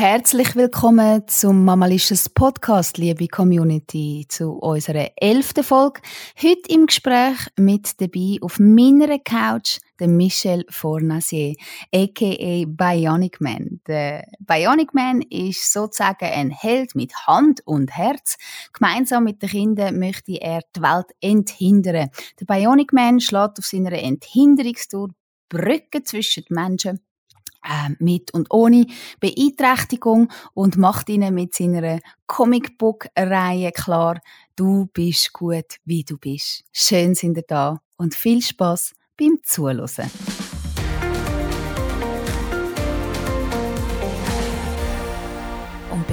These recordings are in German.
Herzlich willkommen zum Mamalicious Podcast, liebe Community, zu unserer elften Folge. Heute im Gespräch mit dabei auf meiner Couch der Michel Fornasier, aka Bionic Man. Der Bionic Man ist sozusagen ein Held mit Hand und Herz. Gemeinsam mit den Kindern möchte er die Welt enthindern. Der Bionic Man schlägt auf seiner Enthinderungstour Brücken zwischen den Menschen mit und ohne Beeinträchtigung und macht ihnen mit seiner Comicbook-Reihe klar, du bist gut, wie du bist. Schön sind ihr da und viel Spaß beim Zuhören.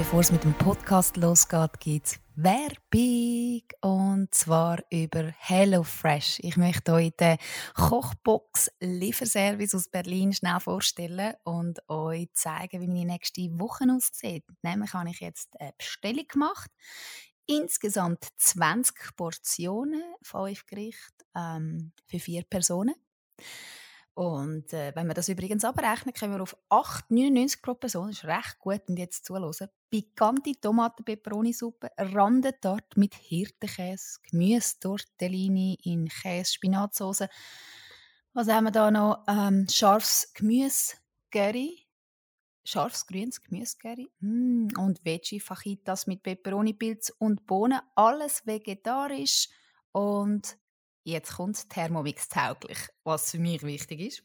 Bevor es mit dem Podcast losgeht, gibt es Werbung und zwar über HelloFresh. Ich möchte euch den Kochbox Lieferservice aus Berlin schnell vorstellen und euch zeigen, wie meine nächste Woche aussieht. Nämlich habe ich jetzt eine Bestellung gemacht. Insgesamt 20 Portionen, 5 Gerichte ähm, für vier Personen. Und äh, wenn wir das übrigens abrechnen, kommen wir auf 8,99 pro Person. Das ist recht gut. Und jetzt zuhören. Pikante Tomaten-Peperoni-Suppe, Randentart mit Hirtenkäse, Gemüse-Tortellini in Käse-Spinatsauce. Was haben wir da noch? Ähm, scharfes Gemüse-Curry. Scharfes grünes Gemüse-Curry. Mm, und Veggie-Fajitas mit Peperoni-Pilz und Bohnen. Alles vegetarisch. Und Jetzt kommt Thermomix tauglich, was für mich wichtig ist.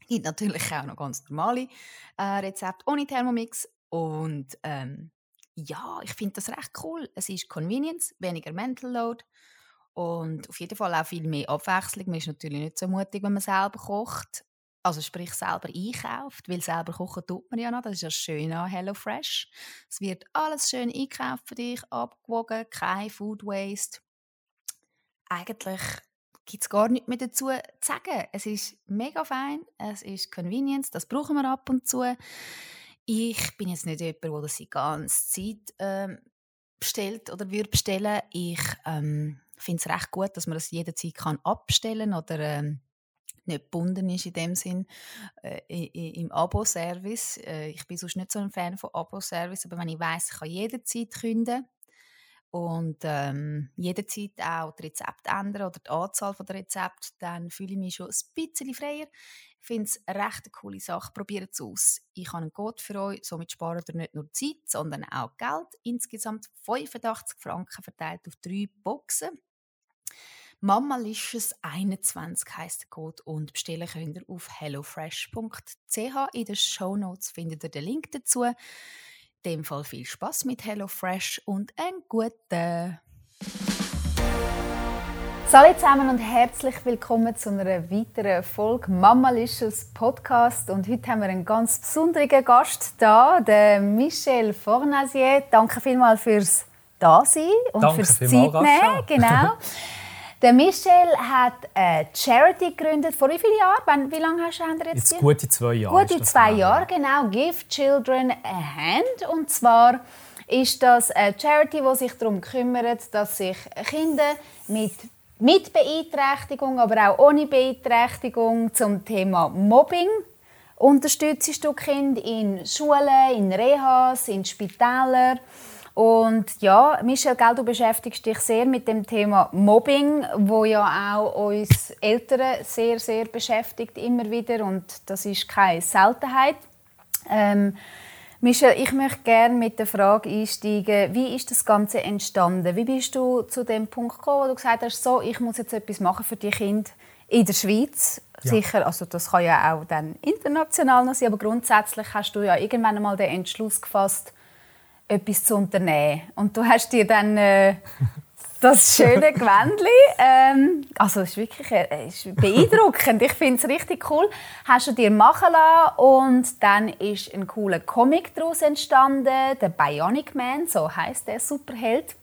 Es gibt natürlich auch noch ganz normale äh, Rezepte ohne Thermomix und ähm, ja, ich finde das recht cool. Es ist Convenience, weniger Mental Load und auf jeden Fall auch viel mehr Abwechslung. Man ist natürlich nicht so mutig, wenn man selber kocht. Also sprich selber einkauft, weil selber kochen tut man ja noch. Das ist ja schön an HelloFresh. Es wird alles schön einkauft für dich, abgewogen, kein Food Waste. Eigentlich gibt es gar nichts mehr dazu zu sagen. Es ist mega fein, es ist Convenience, das brauchen wir ab und zu. Ich bin jetzt nicht jemand, der das die ganze Zeit ähm, bestellt oder würde bestellen. Ich ähm, finde es recht gut, dass man das jederzeit kann abstellen oder ähm, nicht gebunden ist in dem Sinn äh, im Abo-Service. Äh, ich bin sonst nicht so ein Fan von Abo-Service, aber wenn ich weiß, ich kann jederzeit künden und ähm, jederzeit auch das Rezept ändern oder die Anzahl der Rezepte, dann fühle ich mich schon ein bisschen freier. Ich finde es eine recht coole Sache. Probiert es aus. Ich habe einen Code für euch. Somit spart ihr nicht nur Zeit, sondern auch Geld. Insgesamt 85 Franken verteilt auf drei Boxen. Mamalicious 21 heißt der Code und bestellen könnt ihr auf hellofresh.ch. In den Show Notes findet ihr den Link dazu dem Fall viel Spaß mit HelloFresh und einen guten. Hallo zusammen und herzlich willkommen zu einer weiteren Folge Mamalicious Podcast. Und heute haben wir einen ganz besonderen Gast da, den Michel Fornasier. Danke vielmals fürs Dasein und Danke fürs Zeitnehmen. Genau. Der Michel hat eine Charity gegründet. Vor wie vielen Jahren? Wie lange hast du jetzt? Jetzt gute zwei Jahre. Gute zwei Jahre, genau. Give Children a Hand. Und zwar ist das eine Charity, die sich darum kümmert, dass sich Kinder mit mit Beeinträchtigung, aber auch ohne Beeinträchtigung zum Thema Mobbing unterstützt du Kinder in Schulen, in Rehas, in Spitälern und ja, Michel, gell, du beschäftigst dich sehr mit dem Thema Mobbing, wo ja auch uns Eltern sehr, sehr beschäftigt immer wieder und das ist keine Seltenheit. Ähm, Michel, ich möchte gerne mit der Frage einsteigen, wie ist das Ganze entstanden? Wie bist du zu dem Punkt gekommen, wo du gesagt hast, so, ich muss jetzt etwas machen für die Kinder in der Schweiz? Ja. Sicher, also das kann ja auch dann international noch sein, aber grundsätzlich hast du ja irgendwann einmal den Entschluss gefasst, etwas zu unternehmen. Und du hast dir dann äh, das schöne Gewändli, ähm, also es ist wirklich äh, ist beeindruckend, ich finde es richtig cool, hast du dir machen lassen und dann ist ein cooler Comic daraus entstanden, der Bionic Man, so heißt der Superheld,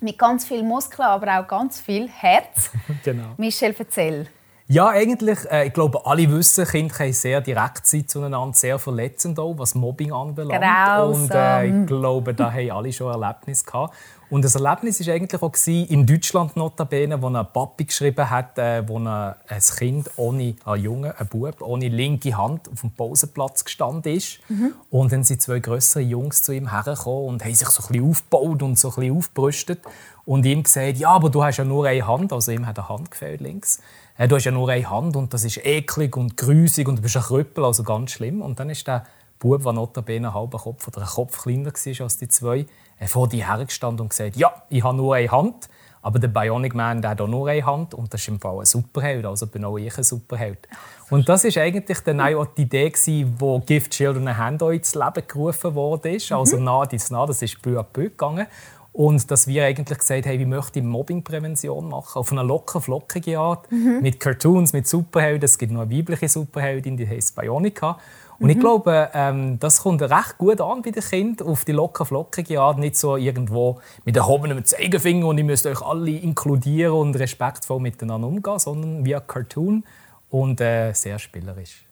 mit ganz viel Muskeln, aber auch ganz viel Herz. genau. Michel, erzähl. Ja, eigentlich, äh, ich glaube, alle wissen, Kinder haben sehr direkt sein zueinander, sehr verletzend auch, was Mobbing anbelangt. Grausam. Und äh, ich glaube, da haben alle schon ein Erlebnis gehabt. Und das Erlebnis war eigentlich auch in Deutschland notabene, wo ein Papi geschrieben hat, äh, wo ein, ein Kind ohne, ein Junge, ein Bub, ohne linke Hand auf dem Pausenplatz gestanden ist. Mhm. Und dann sind zwei größere Jungs zu ihm hergekommen und haben sich so ein bisschen aufgebaut und so ein bisschen aufgerüstet. Und ihm gesagt, ja, aber du hast ja nur eine Hand. Also ihm hat eine Hand gefehlt links. Äh, du hast ja nur eine Hand und das ist eklig und grusig und du bist ein Krüppel, also ganz schlimm. Und dann ist der Bub, der notabene einen halben Kopf oder ein Kopf kleiner war als die zwei, äh, vor dir hergestanden und gesagt, ja, ich habe nur eine Hand, aber der Bionic Man der hat auch nur eine Hand und das ist im Fall ein Superheld, also bin auch ich ein Superheld. Und das ist eigentlich dann auch die Idee, die «Give Children a Hand» ins Leben gerufen wurde. Also mhm. nah dies nah, das ist peu à peu gegangen. Und dass wir eigentlich gesagt haben, wie möchte ich Mobbingprävention machen, auf eine locker flockige Art, mhm. mit Cartoons, mit Superhelden. Es gibt noch eine weibliche Superheldin, die heißt Bionica. Und mhm. ich glaube, ähm, das kommt recht gut an bei den Kindern, auf die locker flockige Art, nicht so irgendwo mit erhobenem Zeigefinger und ihr müsst euch alle inkludieren und respektvoll miteinander umgehen, sondern via Cartoon und äh, sehr spielerisch.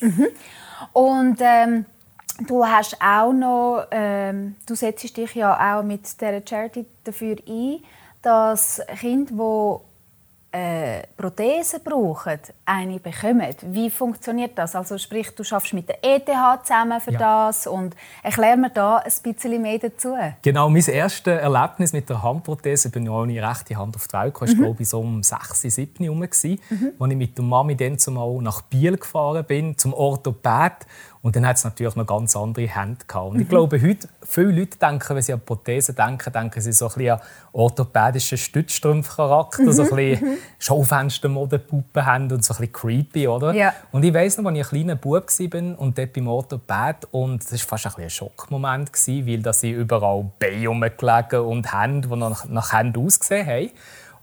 Mhm. Und ähm Du hast auch noch, ähm, du setzt dich ja auch mit der Charity dafür ein, dass Kinder, die äh, Prothesen brauchen, eine bekommen. Wie funktioniert das? Also sprich, du schaffst mit der ETH zusammen für ja. das und erklär mir da ein bisschen mehr dazu. Genau, mein erstes Erlebnis mit der Handprothese, ich bin ja ohne rechte Hand auf die Welt gekommen, mhm. glaube ich so um 6, 7 herum, mhm. als ich mit der Mami dann zumal nach Biel gefahren bin, zum Orthopäd und dann hat es natürlich noch ganz andere Hände gehabt. Und ich mhm. glaube, heute, viele Leute denken, wenn sie an Prothesen denken, denken sie so ein bisschen an orthopädischen Stützstrumpfcharakter, mhm. so ein bisschen mhm. Schaufenstermodepuppen haben und so ein bisschen creepy, oder? Ja. Und ich weiss noch, als ich ein kleiner Bub war und dort beim Orthopäd und das war fast ein, ein Schockmoment, weil da sind überall Beine rumgelegen und Hände, die nach, nach Händen ausgesehen haben.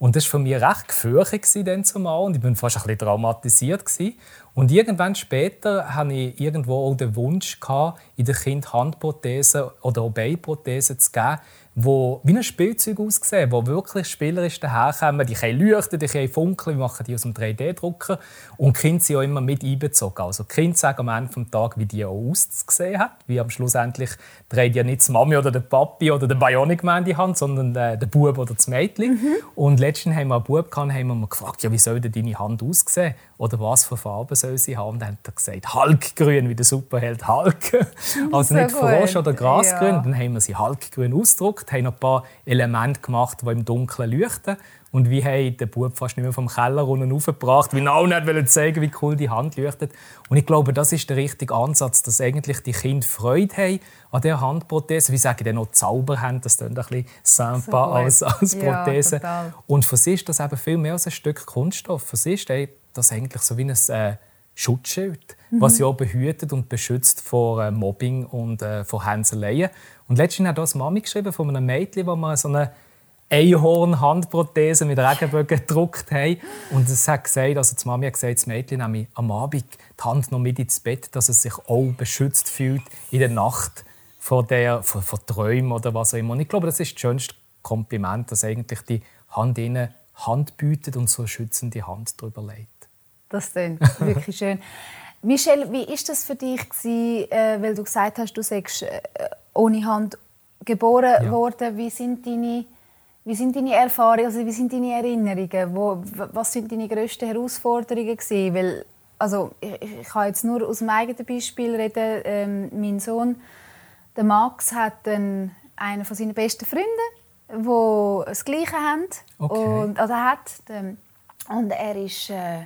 Und das war für mich recht gefürchtet dann zumal und ich war fast ein bisschen traumatisiert. Und irgendwann später hatte ich irgendwo auch den Wunsch, gehabt, in den Kind Handprothesen oder auch zu geben, die wie ein Spielzeug aussehen, die wirklich spielerisch daherkommen. Die können leuchten, die können funkeln, wir machen die aus dem 3D-Drucker. Und die Kinder sind auch immer mit einbezogen. Also die Kinder sagen am Ende des Tages, wie die auch ausgesehen hat. Wie am Schluss endlich dreht ja nicht die Mami oder der Papi oder der Bionic Man in die Hand, sondern der, der Bub oder das Mädchen. Mhm. Und letztens haben wir einen Bub gehabt, haben wir gefragt, ja, wie soll denn deine Hand aussehen? Oder was für Farben soll sie haben? Und dann hat er gesagt, Hulkgrün, wie der Superheld Hulk. also nicht Frosch oder Grasgrün. Ja. Dann haben wir sie Hulkgrün ausgedruckt, haben noch ein paar Elemente gemacht, die im Dunkeln leuchten. Und wir haben den Bub fast nicht mehr vom Keller unten aufgebracht, weil auch nicht zeigen wie cool die Hand leuchtet. Und ich glaube, das ist der richtige Ansatz, dass eigentlich die Kinder Freude haben an dieser Handprothese. Wie sagen die noch Zauber haben, das klingt ein bisschen sympa so als, als Prothese. Ja, und für sie ist das eben viel mehr als ein Stück Kunststoff. Für sie ist das eigentlich so wie ein äh, Schutzschild, mhm. was sie auch behütet und beschützt vor äh, Mobbing und äh, vor Hänseleien. Und letztens hat das Mami geschrieben von einem Mädchen, wo man so eine Einhorn-Handprothese mit Regenbögen gedruckt haben. Und es hat gesagt, also die Mami hat gesagt, das Mädchen nehme am Abend die Hand noch mit ins Bett, dass es sich auch beschützt fühlt in der Nacht vor, der, vor, vor Träumen oder was auch immer. Und ich glaube, das ist das schönste Kompliment, dass eigentlich die Hand ihnen Hand bietet und so eine schützende Hand darüber legt. Das klingt wirklich schön. Michelle, wie ist das für dich gewesen, äh, weil du gesagt hast, du sagst äh, ohne Hand geboren ja. worden. Wie sind deine wie sind deine Erfahrungen, also wie sind deine Erinnerungen? Wo, was sind deine grössten Herausforderungen gewesen? Weil, also ich, ich kann jetzt nur aus meinem eigenen Beispiel reden. Ähm, mein Sohn, der Max, hat einen, einen von seinen besten Freunden, wo das Gleiche haben okay. und also hat. Ähm, und er ist äh,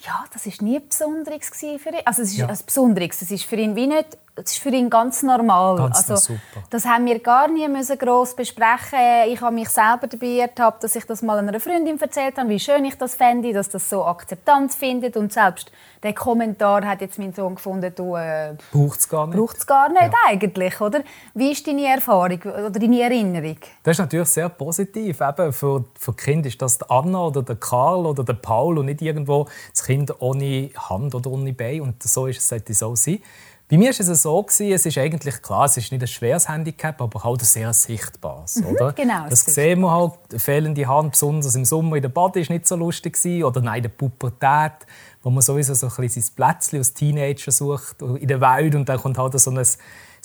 ja, das ist nie Besonderes für ihn. Also es ist ja. ein Besonderes. Es ist für ihn wie nicht das ist für ihn ganz normal. Ganz also, super. Das haben wir gar nie müssen gross besprechen. Ich habe mich selber dabei ertappt, dass ich das mal einer Freundin erzählt habe, wie schön ich das fände, dass das so Akzeptanz findet. Und selbst der Kommentar hat jetzt mein Sohn gefunden, du äh, braucht es gar nicht. Braucht's gar nicht ja. eigentlich, oder? Wie ist deine Erfahrung oder deine Erinnerung? Das ist natürlich sehr positiv. Eben für, für Kind ist das Anna oder der Karl oder der Paul und nicht irgendwo das Kind ohne Hand oder ohne Bein. Und so ist es, sollte es so sein. Bei mir war es so, gewesen, es ist eigentlich klar, es ist nicht ein schweres Handicap, aber halt ein sehr sichtbares. Mhm, oder? Genau, das sehen wir halt, fehlende Hand, besonders im Sommer in der Bade, ist nicht so lustig gewesen, oder nein, in der Pubertät, wo man sowieso so ein bisschen sein Plätzchen als Teenager sucht in der Welt und dann kommt halt so ein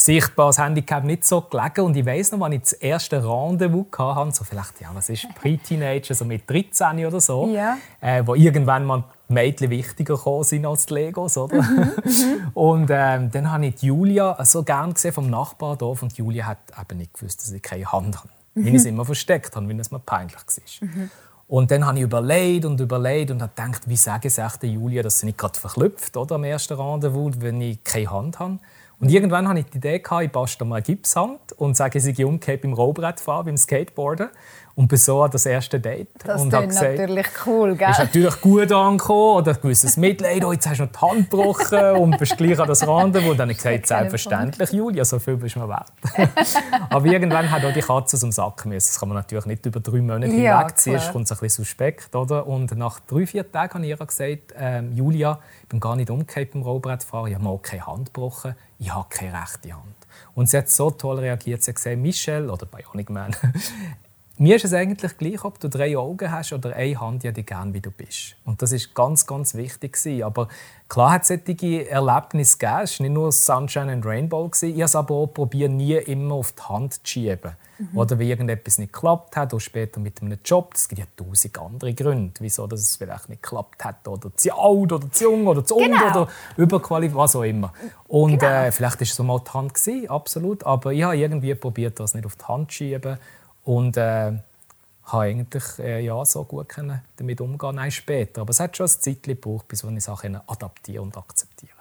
sichtbares Handicap nicht so gelegen. Und ich weiss noch, als ich das erste Rendezvous hatte, so vielleicht, ja, was ist Pre-Teenager, so mit 13 oder so, ja. äh, wo irgendwann mal die Mädchen wichtiger sind als die Legos, oder? Mhm, mhm. und ähm, dann habe ich Julia so gern gesehen vom Nachbardorf und Julia hat eben nicht gewusst, dass ich keine Hand habe. Mhm. Weil ich es immer versteckt habe, weil es mir peinlich war. Mhm. Und dann habe ich überlegt und überlegt und habe gedacht, wie sage ich es Julia, dass sie nicht gerade verklüpft oder, am ersten Rendezvous, wenn ich keine Hand habe. Und irgendwann hatte ich die Idee, ich bastle mal Gipshand und sage, ich sei umgekehrt beim Rollbrettfahren, beim Skateboarden. Und bin so an das erste Date. Das ist natürlich cool, gell? Ist natürlich gut angekommen oder ein gewisses Mitleid. Oh, jetzt hast du noch die Hand gebrochen und bist gleich an das Rendezvous. Und dann habe ich gesagt, selbstverständlich, Julia, so viel bist du mir wert. Aber irgendwann hat auch die Katze dem Sack müssen. Das kann man natürlich nicht über drei Monate ja, hinwegziehen. Das kommt ein bisschen suspekt. Oder? Und nach drei, vier Tagen habe ich ihr gesagt, ähm, Julia, ich bin gar nicht umgekehrt beim Rollbrettfahren. Ich habe mal keine Hand gebrochen. Ich habe keine rechte Hand. Und sie hat so toll reagiert. Sie hat gesagt, Michelle, oder Bionic Man, mir ist es eigentlich gleich, ob du drei Augen hast oder eine Hand, ich dich gern, wie du bist. Und das ist ganz, ganz wichtig. Aber klar hat es solche Erlebnisse gegeben. Es war nicht nur Sunshine and Rainbow. Ich habe es aber auch probiert, nie immer auf die Hand zu schieben. Mhm. Oder wie irgendetwas nicht geklappt hat, oder später mit einem Job. Es gibt ja tausend andere Gründe, wieso dass es vielleicht nicht geklappt hat. Oder zu alt, oder zu jung, oder zu genau. oder überqualifiziert, was auch immer. Und genau. äh, vielleicht war es so mal die Hand, gewesen, absolut. Aber ich habe irgendwie probiert, das nicht auf die Hand zu schieben und äh, habe eigentlich äh, ja, so gut können damit umgehen Nein, später. Aber es hat schon ein Zeit gebraucht, bis ich Sachen adaptieren und akzeptieren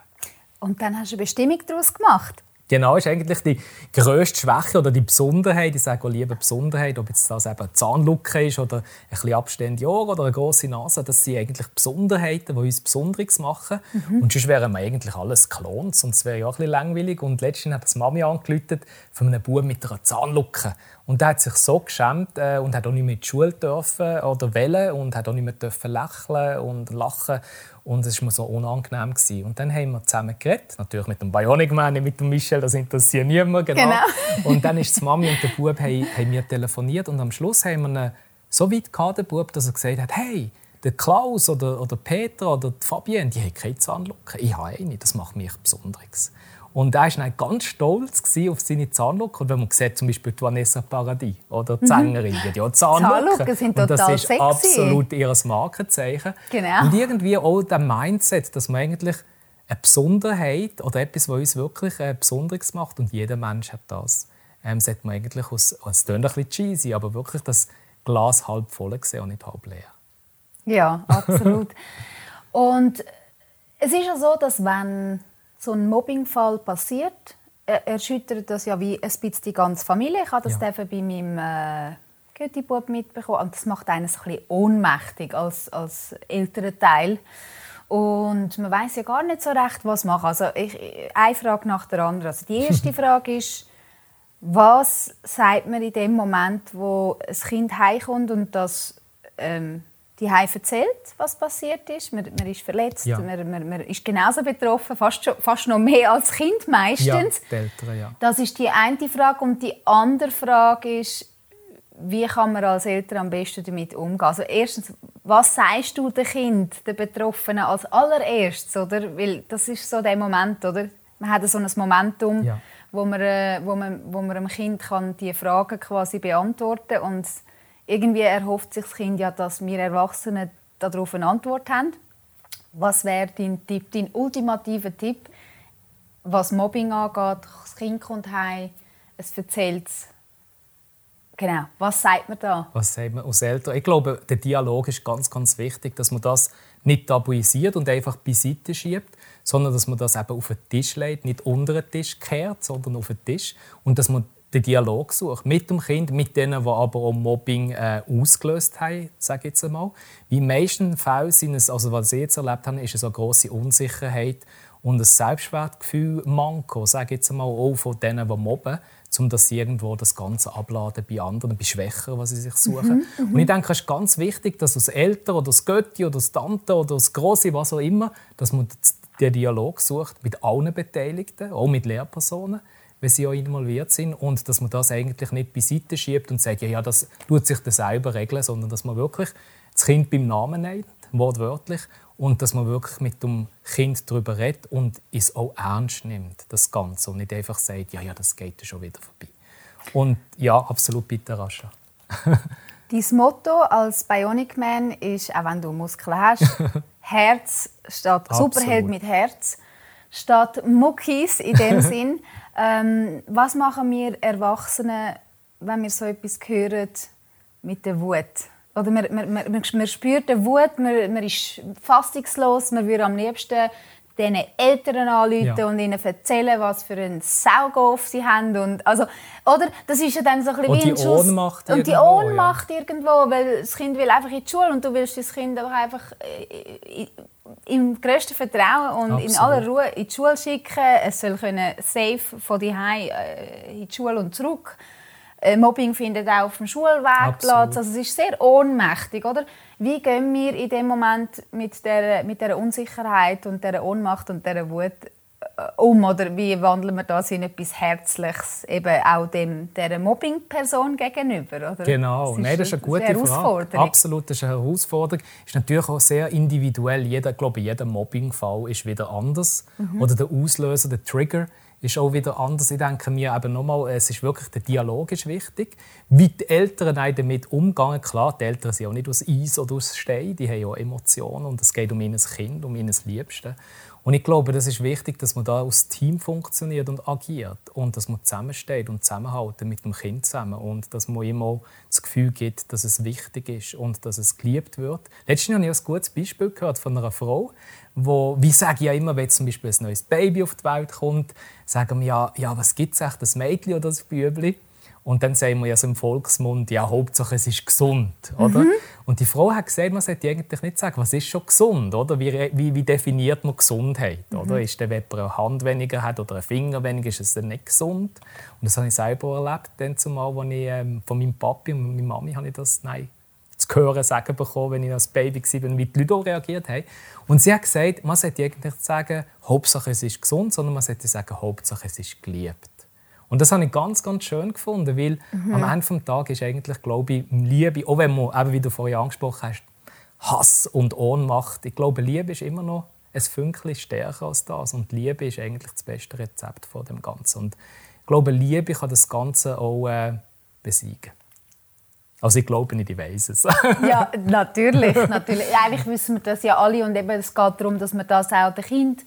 Und dann hast du eine Bestimmung daraus gemacht? Genau, ist eigentlich die grösste Schwäche oder die Besonderheit, ich sage auch lieber Besonderheit, ob jetzt das eben eine Zahnlücke ist oder ein bisschen abstehende Ohren oder eine grosse Nase, das sind eigentlich Besonderheiten, die uns Besonderes machen. Mhm. Und sonst wären wir eigentlich alles Klons und es wäre ja auch ein bisschen langweilig. Und letztens hat das Mami angerufen von einem Bub mit einer Zahnlücke. Und der hat sich so geschämt äh, und hat auch nicht mehr in die Schule dürfen oder wollen und hat auch nicht mehr dürfen lächeln und lachen. Und es war mir so unangenehm. Gewesen. Und dann haben wir zusammen geredet, natürlich mit dem Bionic Man, nicht mit dem Michel, das interessiert niemand. Genau. genau. und dann ist die Mami und der Bub haben, haben mir telefoniert und am Schluss haben wir ihn so weit gehabt, der Bub, dass er gesagt hat, hey, der Klaus oder, oder Peter oder die Fabienne, die haben keine Zahnlücke. Ich habe eine, das macht mich Besonderes. Und er war ganz stolz auf seine Zahnlücke. Und wenn man sieht, zum Beispiel die Vanessa Paradis oder die mhm. Sängerin, die ja Zahnlücken. sind total Und das ist sexy. absolut ihr Markenzeichen. Genau. Und irgendwie auch der Mindset, dass man eigentlich eine Besonderheit oder etwas, was uns wirklich äh, Besonderes macht, und jeder Mensch hat das, ähm, sollte man eigentlich aus, es klingt ein bisschen cheesy, aber wirklich das Glas halb voll sehen und nicht halb leer. Ja, absolut. und es ist ja so, dass wenn so ein Mobbingfall passiert, erschüttert das ja wie ein bisschen die ganze Familie. Ich habe das ja. bei meinem äh, Götti-Bub mitbekommen und das macht einen so ein bisschen ohnmächtig als, als älterer Teil. Und man weiß ja gar nicht so recht, was machen. Also ich, eine Frage nach der anderen. Also die erste Frage ist, was sagt man in dem Moment, wo ein Kind heimkommt und das ähm, die Heim erzählt, was passiert ist. Man, man ist verletzt, ja. man, man, man, ist genauso betroffen, fast, schon, fast noch mehr als Kind meistens. Ja, Eltern, ja. Das ist die eine Frage. Und die andere Frage ist, wie kann man als Eltern am besten damit umgehen? Also erstens, was sagst du dem Kind, den Betroffenen als allererstes? Oder? Weil das ist so der Moment, oder? Man hat so ein Momentum, ja. wo, man, äh, wo, man, wo man dem Kind kann die Fragen quasi beantworten kann irgendwie erhofft sich das Kind ja, dass wir Erwachsene darauf eine Antwort haben. Was wäre dein Tipp, dein ultimativer Tipp, was Mobbing angeht? Das Kind kommt heim, es erzählt es. Genau. Was sagt man da? Was sagt man als Eltern? Ich glaube, der Dialog ist ganz, ganz wichtig, dass man das nicht tabuisiert und einfach beiseite schiebt, sondern dass man das eben auf den Tisch legt, nicht unter den Tisch kehrt, sondern auf den Tisch und dass man den Dialog sucht mit dem Kind, mit denen, die aber auch Mobbing äh, ausgelöst haben, sage jetzt einmal. Wie in meisten Fällen sind es, also was ich jetzt erlebt habe, ist es eine große Unsicherheit und ein Selbstwertgefühl manko, sage jetzt einmal, auch von denen, die mobben, um sie irgendwo das Ganze abladen bei anderen, bei Schwächeren, was sie sich suchen. Mhm, und ich denke, es ist ganz wichtig, dass als Eltern oder als Götti oder als Tante oder als Grosse, was auch immer, dass man den Dialog sucht mit allen Beteiligten, auch mit Lehrpersonen, wenn sie auch involviert sind und dass man das eigentlich nicht beiseite schiebt und sagt, ja, ja das tut sich das selber regeln, sondern dass man wirklich das Kind beim Namen nennt, wortwörtlich, und dass man wirklich mit dem Kind darüber redet und es auch ernst nimmt, das Ganze, und nicht einfach sagt, ja, ja, das geht schon wieder vorbei. Und ja, absolut bitte Rascha. Dein Motto als Bionic Man ist, auch wenn du Muskeln hast, Herz statt Superheld mit Herz, statt Muckis in dem Sinn. Ähm, was machen wir Erwachsene, wenn wir so etwas hören mit der Wut? Oder man, man, man, man spürt die Wut, man, man ist fassungslos, man würde am liebsten den Eltern anrufen ja. und ihnen erzählen, was für einen Saugauf sie haben. Und, also, oder? Das ist ja dann so ein bisschen und wie ein die Schuss. Ohnmacht und die Ohnmacht ja. irgendwo, weil das Kind will einfach in die Schule und du willst das Kind aber einfach äh, im grössten Vertrauen und Absolut. in aller Ruhe in die Schule schicken. Es soll können safe von die äh, in die Schule und zurück. Äh, Mobbing findet auch auf dem Schulweg Platz. Also es ist sehr ohnmächtig, oder? Wie gehen wir in dem Moment mit der, mit der Unsicherheit und der Ohnmacht und der Wut um oder wie wandeln wir das in etwas Herzliches eben auch dem der Mobbing-Person gegenüber? Oder? Genau, das ist, Nein, das ist eine gute eine Frage. Absolut, das ist eine Herausforderung. Ist natürlich auch sehr individuell. Jeder, glaube jeder Mobbing-Fall ist wieder anders mhm. oder der Auslöser, der Trigger ist auch wieder anders. Ich denke mir eben nochmal, es ist wirklich der Dialog ist wichtig. Wie die Eltern damit umgehen, klar, die Eltern sind auch nicht aus Eis oder aus Stein, die haben auch Emotionen und es geht um ihr Kind, um ihr Liebste. Und ich glaube, das ist wichtig, dass man da als Team funktioniert und agiert und dass man zusammensteht und zusammenhalten mit dem Kind zusammen und dass man auch das Gefühl gibt, dass es wichtig ist und dass es geliebt wird. Letztens habe ich ein gutes Beispiel gehört von einer Frau, wo, wie sage ich ja immer, wenn zum Beispiel ein neues Baby auf die Welt kommt, sagen wir ja, ja was gibt es echt, das Mädchen oder das Bübli? Und dann sagen wir ja so im Volksmund, ja, Hauptsache es ist gesund. Oder? Mhm. Und die Frau hat gesagt, man sollte eigentlich nicht sagen, was ist schon gesund? Oder? Wie, wie, wie definiert man Gesundheit? Mhm. Oder? Ist der, wenn man eine Hand weniger hat oder einen Finger weniger, ist es dann nicht gesund? Und das habe ich selber erlebt, dann zumal, als ich ähm, von meinem Papi und meiner Mami habe ich das nein, zu hören sagen bekommen, wenn ich als Baby war, wie die Leute reagiert haben. Und sie hat gesagt, man sollte eigentlich nicht sagen, Hauptsache es ist gesund, sondern man sollte sagen, Hauptsache es ist geliebt. Und das habe ich ganz, ganz schön gefunden, weil mhm. am Ende des Tages ist eigentlich, glaube ich, Liebe, auch wenn man, eben, wie du vorhin angesprochen hast, Hass und Ohnmacht, ich glaube, Liebe ist immer noch ein Fünkchen stärker als das. Und Liebe ist eigentlich das beste Rezept von dem Ganzen. Und ich glaube, Liebe kann das Ganze auch äh, besiegen. Also ich glaube nicht, ich weiß es. ja, natürlich, natürlich. Eigentlich wissen wir das ja alle und eben, es geht darum, dass man das auch den Kindern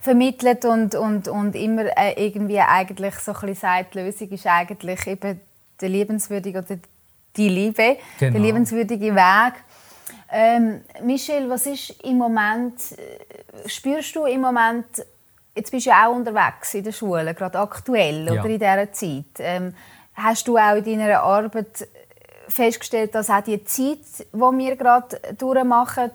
vermittelt und, und, und immer äh, irgendwie eigentlich so ein bisschen sagt, die Lösung ist eigentlich eben der liebenswürdige oder die Liebe, genau. der liebenswürdige Weg. Ähm, Michelle, was ist im Moment, äh, spürst du im Moment, jetzt bist du ja auch unterwegs in der Schule, gerade aktuell ja. oder in dieser Zeit, ähm, hast du auch in deiner Arbeit festgestellt, dass auch die Zeit, die wir gerade durchmachen,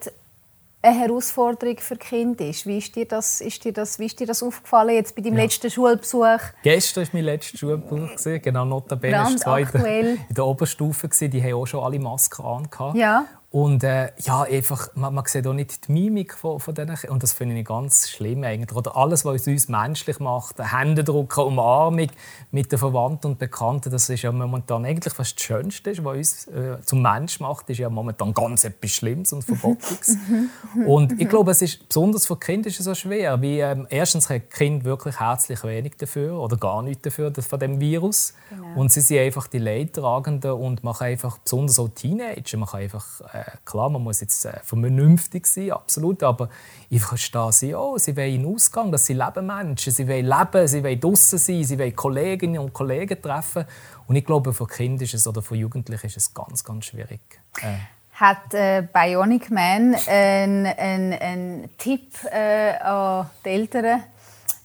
eine Herausforderung für Kinder ist. Wie ist dir das, ist dir das, wie ist dir das aufgefallen jetzt bei deinem ja. letzten Schulbesuch? Gestern war mein letzter Schulbesuch. Genau, notabene war in der Oberstufe. Die haben auch schon alle Masken an. Ja. Und äh, ja, einfach, man, man sieht auch nicht die Mimik von, von denen. Und das finde ich ganz schlimm eigentlich. Oder alles, was uns menschlich macht, Händedrucken, Umarmung mit den Verwandten und Bekannten, das ist ja momentan eigentlich fast das Schönste, was uns äh, zum Mensch macht, ist ja momentan ganz etwas Schlimmes und Verbotiges. und ich glaube, es ist, besonders für Kinder ist es so schwer. Wie, ähm, erstens haben Kind wirklich herzlich wenig dafür oder gar nichts dafür von dem Virus. Genau. Und sie sind einfach die Leidtragenden und man kann einfach, besonders auch Teenager, man kann einfach äh, klar, man muss jetzt äh, vernünftig sein, absolut, aber ich verstehe sie auch. Sie wollen einen Ausgang, dass sie leben Menschen, sie wollen leben, sie wollen draußen sein, sie wollen Kolleginnen und Kollegen treffen. Und ich glaube, für Kinder ist es, oder für Jugendliche ist es ganz, ganz schwierig. Äh. Hat äh, Bionic Man einen, einen, einen Tipp äh, an die Eltern,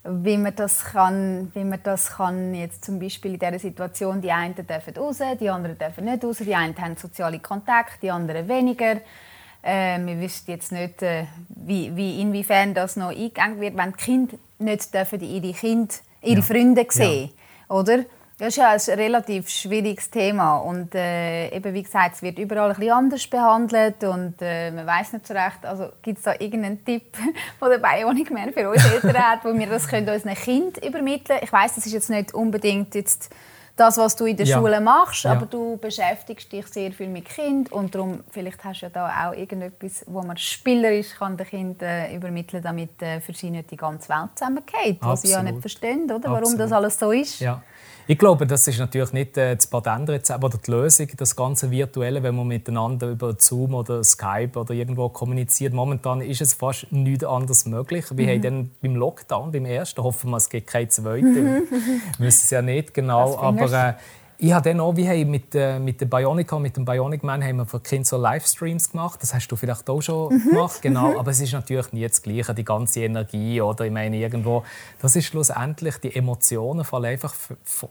wie man das kann, wie man das kann jetzt zum Beispiel in dieser Situation, die einen dürfen raus, die anderen dürfen nicht raus, die einen haben soziale Kontakte, die anderen weniger. Äh, wir wissen jetzt nicht, äh, wie, wie, inwiefern das noch eingegangen wird, wenn die Kinder nicht dürfen ihre Kinder, ihre ja. Freunde sehen, ja. oder? Das ist ja ein relativ schwieriges Thema und äh, eben wie gesagt, es wird überall ein bisschen anders behandelt und äh, man weiß nicht so recht, also gibt es da irgendeinen Tipp, den der Bionic Man für uns Eltern hat, wo wir das können unseren Kind übermitteln Ich weiß, das ist jetzt nicht unbedingt jetzt das, was du in der ja. Schule machst, ja. aber du beschäftigst dich sehr viel mit Kind und darum vielleicht hast du ja da auch irgendetwas, wo man spielerisch kann den Kind äh, übermitteln, damit äh, für sie nicht die ganze Welt zusammengeht, was sie ja nicht verstehen, oder? Warum Absolut. das alles so ist. Ja. Ich glaube, das ist natürlich nicht äh, das Patentrezept oder die Lösung, das ganze Virtuelle, wenn man miteinander über Zoom oder Skype oder irgendwo kommuniziert. Momentan ist es fast nichts anderes möglich. Wir mhm. haben dann beim Lockdown, beim ersten, hoffen wir, es gibt keinen zweiten. Mhm. Wir wissen es ja nicht genau, aber äh, ich habe dann auch, wie mit, äh, mit der Bionica, mit dem Bionic Man, haben wir für Kinder so Livestreams gemacht. Das hast du vielleicht auch schon mhm. gemacht, genau. Mhm. Aber es ist natürlich nie das Gleiche, die ganze Energie oder ich meine irgendwo. Das ist schlussendlich die Emotionen fallen einfach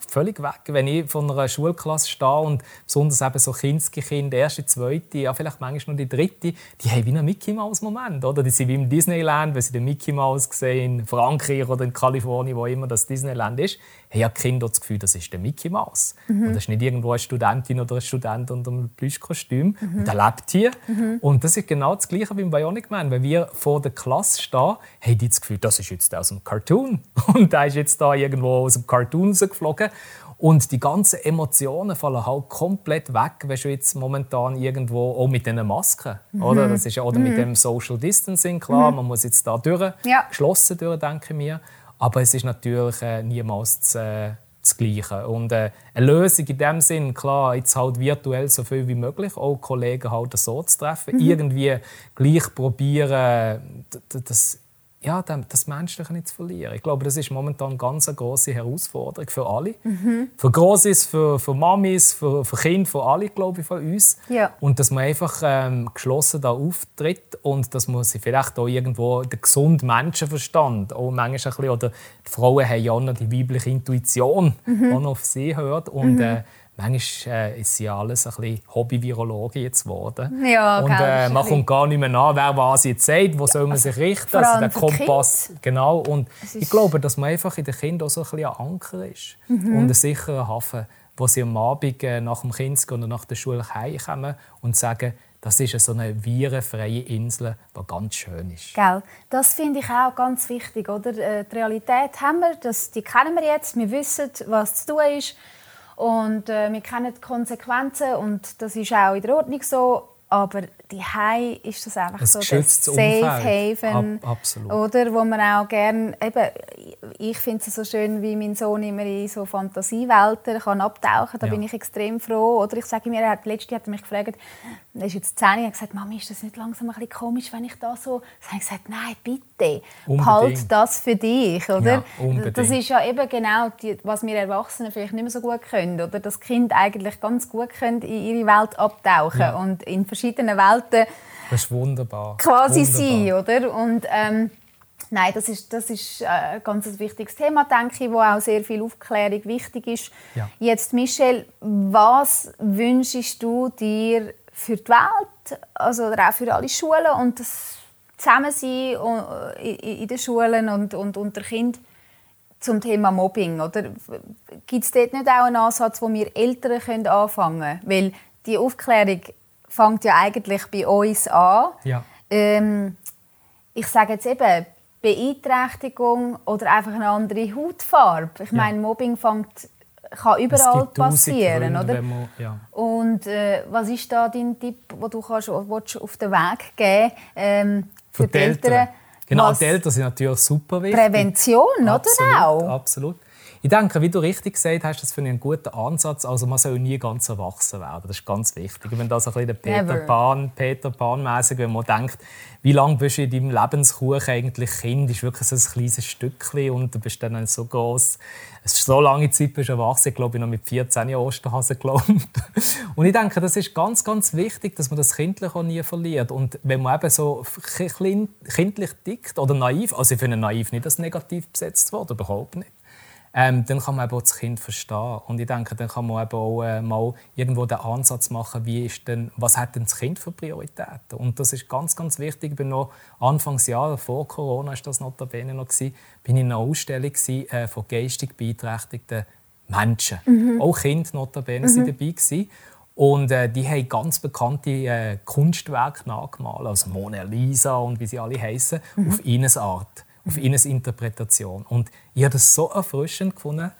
völlig weg. Wenn ich von einer Schulklasse stehe und besonders eben so Kinski-Kinder, erste, zweite, ja vielleicht manchmal nur die dritte, die haben wie einen Mickey Mouse Moment, oder? Die sind wie im Disneyland, wenn sie den Mickey Mouse sehen in Frankreich oder in Kalifornien, wo immer das Disneyland ist haben ja Kinder das Gefühl, das ist der Mickey Mouse. Mhm. Und das ist nicht irgendwo eine Studentin oder ein Student unter einem Plüschkostüm. Mhm. Und der lebt hier. Mhm. Und das ist genau das Gleiche wie im Bionic Man. Wenn wir vor der Klasse stehen, haben die das Gefühl, das ist jetzt aus dem Cartoon. Und der ist jetzt da irgendwo aus dem Cartoon geflogen. Und die ganzen Emotionen fallen halt komplett weg, wenn du jetzt momentan irgendwo, auch mit diesen Masken, mhm. oder? Das ist, oder mit mhm. dem Social Distancing, klar, mhm. man muss jetzt da durch, ja. geschlossen durch, denke ich mir. Aber es ist natürlich äh, niemals das, äh, das Gleiche. Und äh, eine Lösung in dem Sinn, klar, jetzt halt virtuell so viel wie möglich, auch Kollegen halt so zu treffen, mhm. irgendwie gleich probieren, das ja, das Menschliche nicht zu verlieren. Ich glaube, das ist momentan ganz eine große Herausforderung für alle. Mhm. Für Grosses, für, für Mamis, für, für Kinder, für alle, glaube ich, von uns. Ja. Und dass man einfach ähm, geschlossen da auftritt und dass man sich vielleicht auch irgendwo den gesunden Menschenverstand, auch manchmal ein bisschen, oder die Frauen haben ja auch noch die weibliche Intuition, mhm. die auf sie hört. Und, mhm. äh, manchmal äh, ist ja alles ein bisschen Hobby-Virologe jetzt geworden. Ja, und äh, man kommt gar nicht mehr nach, wer was jetzt sagt, wo soll man sich richten. Also der Kompass, genau. Und ich glaube, dass man einfach in den Kindern auch so ein, bisschen ein Anker ist mhm. und ein sicherer Hafen, wo sie am Abend äh, nach dem Kind oder nach der Schule heimkommen und sagen, das ist so eine virenfreie Insel, die ganz schön ist. Gell. Das finde ich auch ganz wichtig. Oder? Äh, die Realität haben wir, das, die kennen wir jetzt, wir wissen, was zu tun ist. Und äh, wir kennen die Konsequenzen und das ist auch in der Ordnung so. Aber die Hai ist das einfach das so das Safe Haven, Ab, absolut. oder wo man auch gerne eben ich finde es so schön, wie mein Sohn immer in so Fantasiewelten kann abtauchen. Da ja. bin ich extrem froh. Oder ich sage mir, er hat letzte hat er mich gefragt, er ist jetzt 10, er gesagt, Mami, ist das nicht langsam ein bisschen komisch, wenn ich da so, dann habe ich gesagt, nein, bitte, halt das für dich, oder? Ja, das ist ja eben genau, die, was wir Erwachsenen vielleicht nicht mehr so gut können, oder das Kind eigentlich ganz gut können in ihre Welt abtauchen ja. und in verschiedenen Welten. Das ist wunderbar. Quasi wunderbar. sein, oder? Und ähm, Nein, das ist, das ist äh, ein ganz wichtiges Thema, denke ich, wo auch sehr viel Aufklärung wichtig ist. Ja. Jetzt, Michelle, was wünschst du dir für die Welt, also auch für alle Schulen und das Zusammensein äh, in den Schulen und, und unter Kindern zum Thema Mobbing? Gibt es dort nicht auch einen Ansatz, wo wir Eltern können anfangen können? Weil die Aufklärung fängt ja eigentlich bei uns an. Ja. Ähm, ich sage jetzt eben, Beeinträchtigung oder einfach eine andere Hautfarbe. Ich meine, Mobbing fängt, kann überall passieren, Gründe, oder? Man, ja. Und äh, was ist da dein Tipp, wo du kannst, auf den Weg geben ähm, für, für die Eltern? Eltern? Genau, die Eltern sind natürlich super wichtig. Prävention, absolut, oder auch? Absolut. Ich denke, wie du richtig gesagt hast, das finde ich einen guten Ansatz. Also man soll nie ganz erwachsen werden. Das ist ganz wichtig. Wenn das ein bisschen Peter Pan, Peter Pan mäßig, wenn man denkt, wie lange bist du in deinem Lebenskuchen eigentlich Kind, ist wirklich so ein kleines Stückchen und du bist dann so groß. Es ist so lange Zeit bist du erwachsen, ich glaube ich noch mit 14 Jahren Osterhase gelernt. und ich denke, das ist ganz, ganz wichtig, dass man das kindlich auch nie verliert. Und wenn man eben so kindlich tickt oder naiv, also ich finde naiv nicht als negativ besetzt Wort, überhaupt nicht ähm, dann kann man eben auch das Kind verstehen. Und ich denke, dann kann man eben auch äh, mal irgendwo den Ansatz machen, wie ist denn, was hat denn das Kind für Prioritäten? Und das ist ganz, ganz wichtig. Ich bin noch Anfangsjahr, vor Corona ist das notabene noch gewesen, bin in einer Ausstellung gewesen, äh, von geistig beeinträchtigten Menschen. Mhm. Auch Kinder notabene mhm. dabei gewesen. Und äh, die haben ganz bekannte äh, Kunstwerke nachgemalt, also Mona Lisa und wie sie alle heißen, mhm. auf ihre Art, auf ihre Interpretation. Und ich habe das so erfrischend gefunden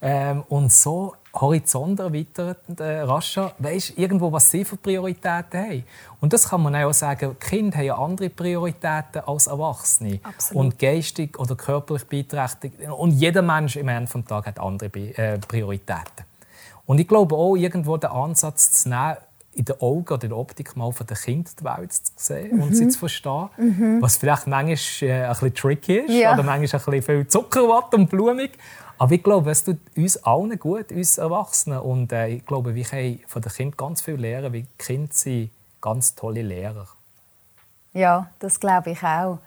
ähm, und so Horizont erweitert, äh, rascher, weißt irgendwo, was sie für Prioritäten haben. Und das kann man auch sagen, Kinder haben ja andere Prioritäten als Erwachsene. Absolut. Und geistig oder körperlich beeinträchtigt. Und jeder Mensch im Ende des Tages hat andere äh, Prioritäten. Und ich glaube auch, irgendwo den Ansatz zu nehmen, in den Augen oder in der Optik mal von den Kindern die Welt zu sehen mhm. und sie zu verstehen. Mhm. Was vielleicht manchmal äh, ein bisschen tricky ist ja. oder manchmal ein bisschen viel Zuckerwatt und blumig. Aber ich glaube, es tut uns allen gut, uns Erwachsenen. Und äh, ich glaube, wir können von den Kindern ganz viel lernen, weil die Kinder sind ganz tolle Lehrer. Ja, das glaube ich auch.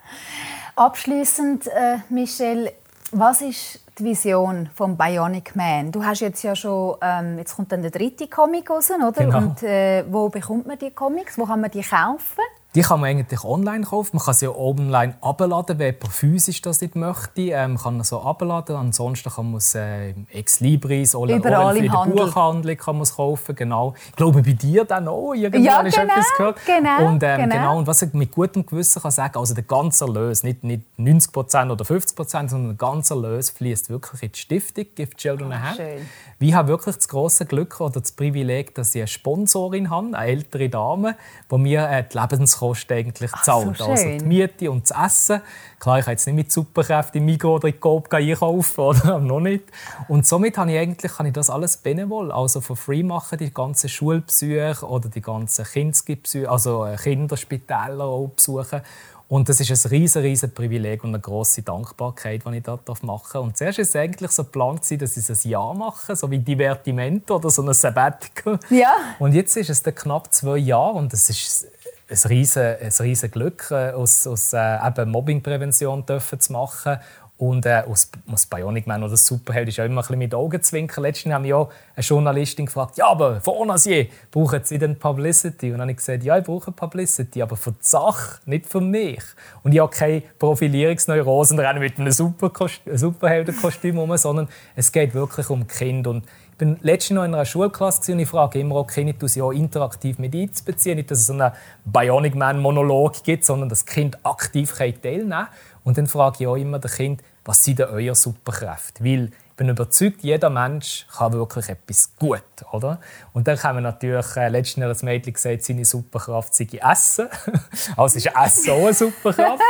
Abschließend, äh, Michelle, was ist die Vision vom Bionic Man? Du hast jetzt ja schon, ähm, jetzt kommt dann der dritte Comic raus, oder? Genau. Und äh, wo bekommt man die Comics? Wo kann man die kaufen? Die kann man eigentlich online kaufen. Man kann sie online abladen, wenn jemand physisch das nicht möchte. Ähm, man kann so abladen. Ansonsten kann man es äh, ex libris oder Überall in der Buchhandlung kann man es kaufen. Genau. Ich glaube bei dir dann auch. Irgendwann ja, genau, etwas gehört. Genau, und, ähm, genau. genau. Und was ich mit gutem Gewissen kann sagen, also der ganze Erlös, nicht, nicht 90% oder 50% sondern der ganze Erlös fließt wirklich in die Stiftung Give Children a Hand. Schön. Ich habe wirklich das große Glück oder das Privileg, dass ich eine Sponsorin habe, eine ältere Dame, die mir äh, die Lebenskosten eigentlich zahlt. So also die Miete und das Essen. Klar, ich kann jetzt nicht mit Superkräften im Migros oder in Coop einkaufen, oder? noch nicht. Und somit kann ich eigentlich kann ich das alles benevol, also for free machen, die ganzen Schulbesuche oder die ganzen Kinderspitäler, also äh, Kinderspitäler auch besuchen. Und das ist ein riesen, riesen Privileg und eine große Dankbarkeit, die ich dort machen darf. Und zuerst war es eigentlich so geplant, dass ich ein Jahr mache, so wie Divertimento oder so ein Sabbatical. Ja. Und jetzt ist es dann knapp zwei Jahre und es ist ein riesen, ein riesen Glück, äh, aus, aus äh, Mobbingprävention zu machen und äh, aus, aus Bionic Man oder Superheld ist ja immer ein bisschen mit Augenzwinkern. Letztens haben wir ja eine Journalistin gefragt, ja, aber von Onasier, brauchen Sie denn Publicity? Und dann habe ich gesagt, ja, ich brauche Publicity, aber für die Sache, nicht für mich. Und ich habe keine Profilierungsneurosen rennen mit einem Super Superheldenkostüm um, sondern es geht wirklich um Kind und ich bin letztens noch in einer Schulklasse und ich frage immer, okay, nicht, sie auch interaktiv mit einzubeziehen, nicht, dass es so einen Bionic Man-Monolog gibt, sondern dass das Kind aktiv teilnehmen kann. Und dann frage ich auch immer das Kind, was sind denn eure Superkräfte? Weil ich bin überzeugt, jeder Mensch kann wirklich etwas gut, oder? Und dann haben wir natürlich, äh, letztens hat das Mädchen gesagt, seine Superkraft sei Essen. also ist Essen auch eine Superkraft.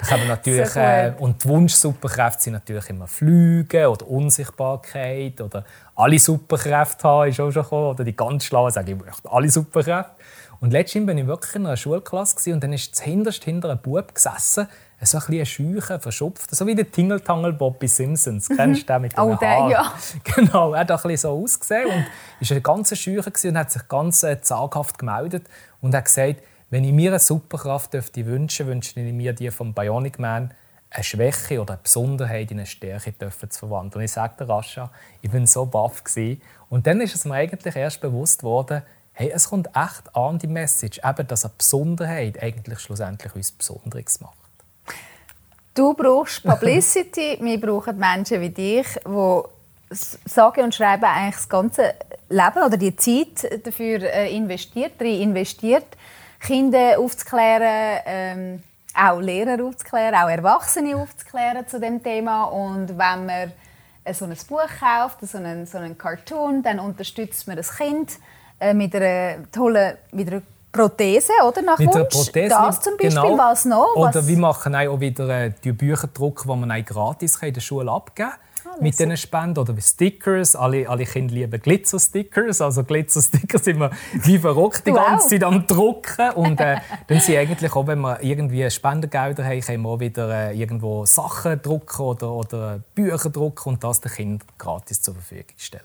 Dann haben wir natürlich, äh, und die Wunsch-Superkräfte sind natürlich immer Flügen oder Unsichtbarkeit oder alle Superkräfte haben, ist auch schon gekommen. Oder die ganz Schlauen sagen, ich möchte alle Superkräfte. Und letztens war ich wirklich in einer Schulklasse und dann ist hinterst hinter einem Bub gesessen, so ein bisschen schücher, verschupft, so wie der Tingle-Tangle Bob bei Simpsons. Mhm. Kennst du den mit den oh, der, ja. Genau, er hat ein bisschen so ausgesehen und war ein ganz schücher und hat sich ganz äh, zaghaft gemeldet und hat gesagt, wenn ich mir eine Superkraft dürfte wünschen, wünsche ich mir die vom Bionic Man, eine Schwäche oder eine Besonderheit in eine Stärke dürfen zu verwandeln. Und ich sagte Rascha, ich bin so baff Und dann ist es mir eigentlich erst bewusst worden, hey, es kommt echt an die Message, eben, dass eine Besonderheit eigentlich schlussendlich uns Besonderes macht. Du brauchst Publicity, wir brauchen Menschen wie dich, die sage und schreiben eigentlich das ganze Leben oder die Zeit dafür äh, investiert, investiert, Kinder aufzuklären, ähm, auch Lehrer aufzuklären, auch Erwachsene aufzuklären zu dem Thema. Und wenn man so ein Buch kauft, so einen, so einen Cartoon, dann unterstützt man das Kind äh, mit einer tollen, mit einer Prothese, oder? Nach mit Wunsch. Prothese, das zum Beispiel, genau. was noch? Was? Oder wir machen auch wieder äh, die Bücher drucken, die man gratis in der Schule abgeben kann. Ah, mit diesen Spenden oder Stickers. Alle, alle Kinder lieben Glitzer-Stickers. Also Glitzer-Stickers sind wir wie verrückt die ganze Zeit am drucken. Und äh, dann sind eigentlich auch, wenn wir irgendwie Spendengelder haben, können wir auch wieder äh, irgendwo Sachen drucken oder, oder Bücher drucken und das den Kindern gratis zur Verfügung stellen.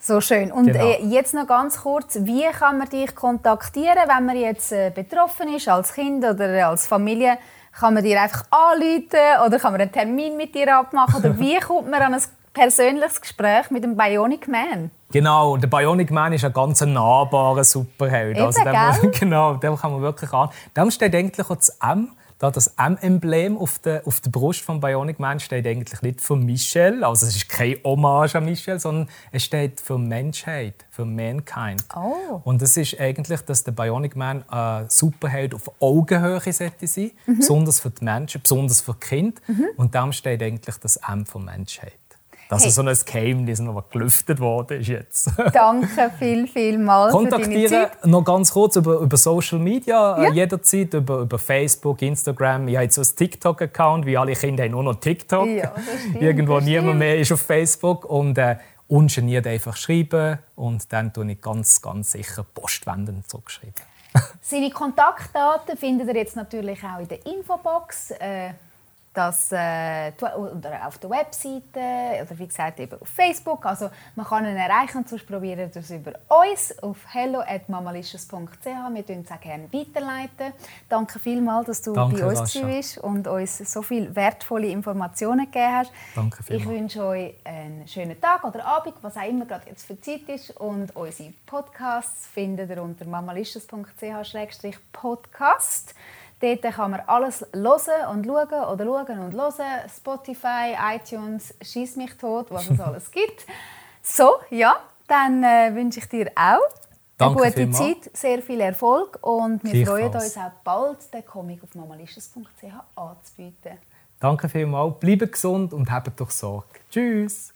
So schön. Und genau. äh, jetzt noch ganz kurz, wie kann man dich kontaktieren, wenn man jetzt äh, betroffen ist, als Kind oder als Familie? Kann man dir einfach anrufen oder kann man einen Termin mit dir abmachen? Oder wie kommt man an ein persönliches Gespräch mit dem Bionic Man? Genau, der Bionic Man ist ein ganz nahbarer Superheld. Eben, also, den, genau, den kann man wirklich an. Dem steht eigentlich auch das M da das M-Emblem auf der, auf der Brust von Bionic Man steht eigentlich nicht für Michelle, also es ist kein Hommage an Michelle, sondern es steht für Menschheit, für Mankind. Oh. Und das ist eigentlich, dass der Bionic Man ein Superheld auf Augenhöhe sollte sein, mhm. besonders für die Menschen, besonders für Kinder. Mhm. Und darum steht eigentlich das M für Menschheit. Das hey. ist so ein Geheimnis, das gelüftet worden ist jetzt. Danke viel, viel mal Kontaktieren noch ganz kurz über, über Social Media, äh, ja. jederzeit über, über Facebook, Instagram. Ich habe jetzt so einen TikTok-Account, wie alle Kinder haben nur noch TikTok. Ja, stimmt, Irgendwo niemand mehr ist auf Facebook. Und äh, ungeniert einfach schreiben und dann tue ich ganz, ganz sicher postwendend zurückschreiben. Seine Kontaktdaten findet ihr jetzt natürlich auch in der Infobox. Äh dass, äh, oder auf der Webseite oder wie gesagt eben auf Facebook. Also man kann ihn erreichen, sonst probieren das über uns auf hello@mamalicious.ch. Wir tun es auch gerne weiterleiten. Danke vielmals, dass du Danke, bei uns bist und uns so viele wertvolle Informationen gegeben hast. Danke vielmals. Ich wünsche euch einen schönen Tag oder Abend, was auch immer gerade jetzt für Zeit ist. Und unsere Podcasts findet ihr unter mamalicious.ch-podcast. Dort kann man alles hören und schauen oder schauen und hören. Spotify, iTunes, schieß mich tot, was es alles gibt. So, ja, dann äh, wünsche ich dir auch Danke eine gute. Zeit, sehr viel Erfolg und wir freuen uns auch bald, den Comic auf mamalicious.ch anzubieten. Danke vielmals, bleibt gesund und habt doch Sorge. Tschüss!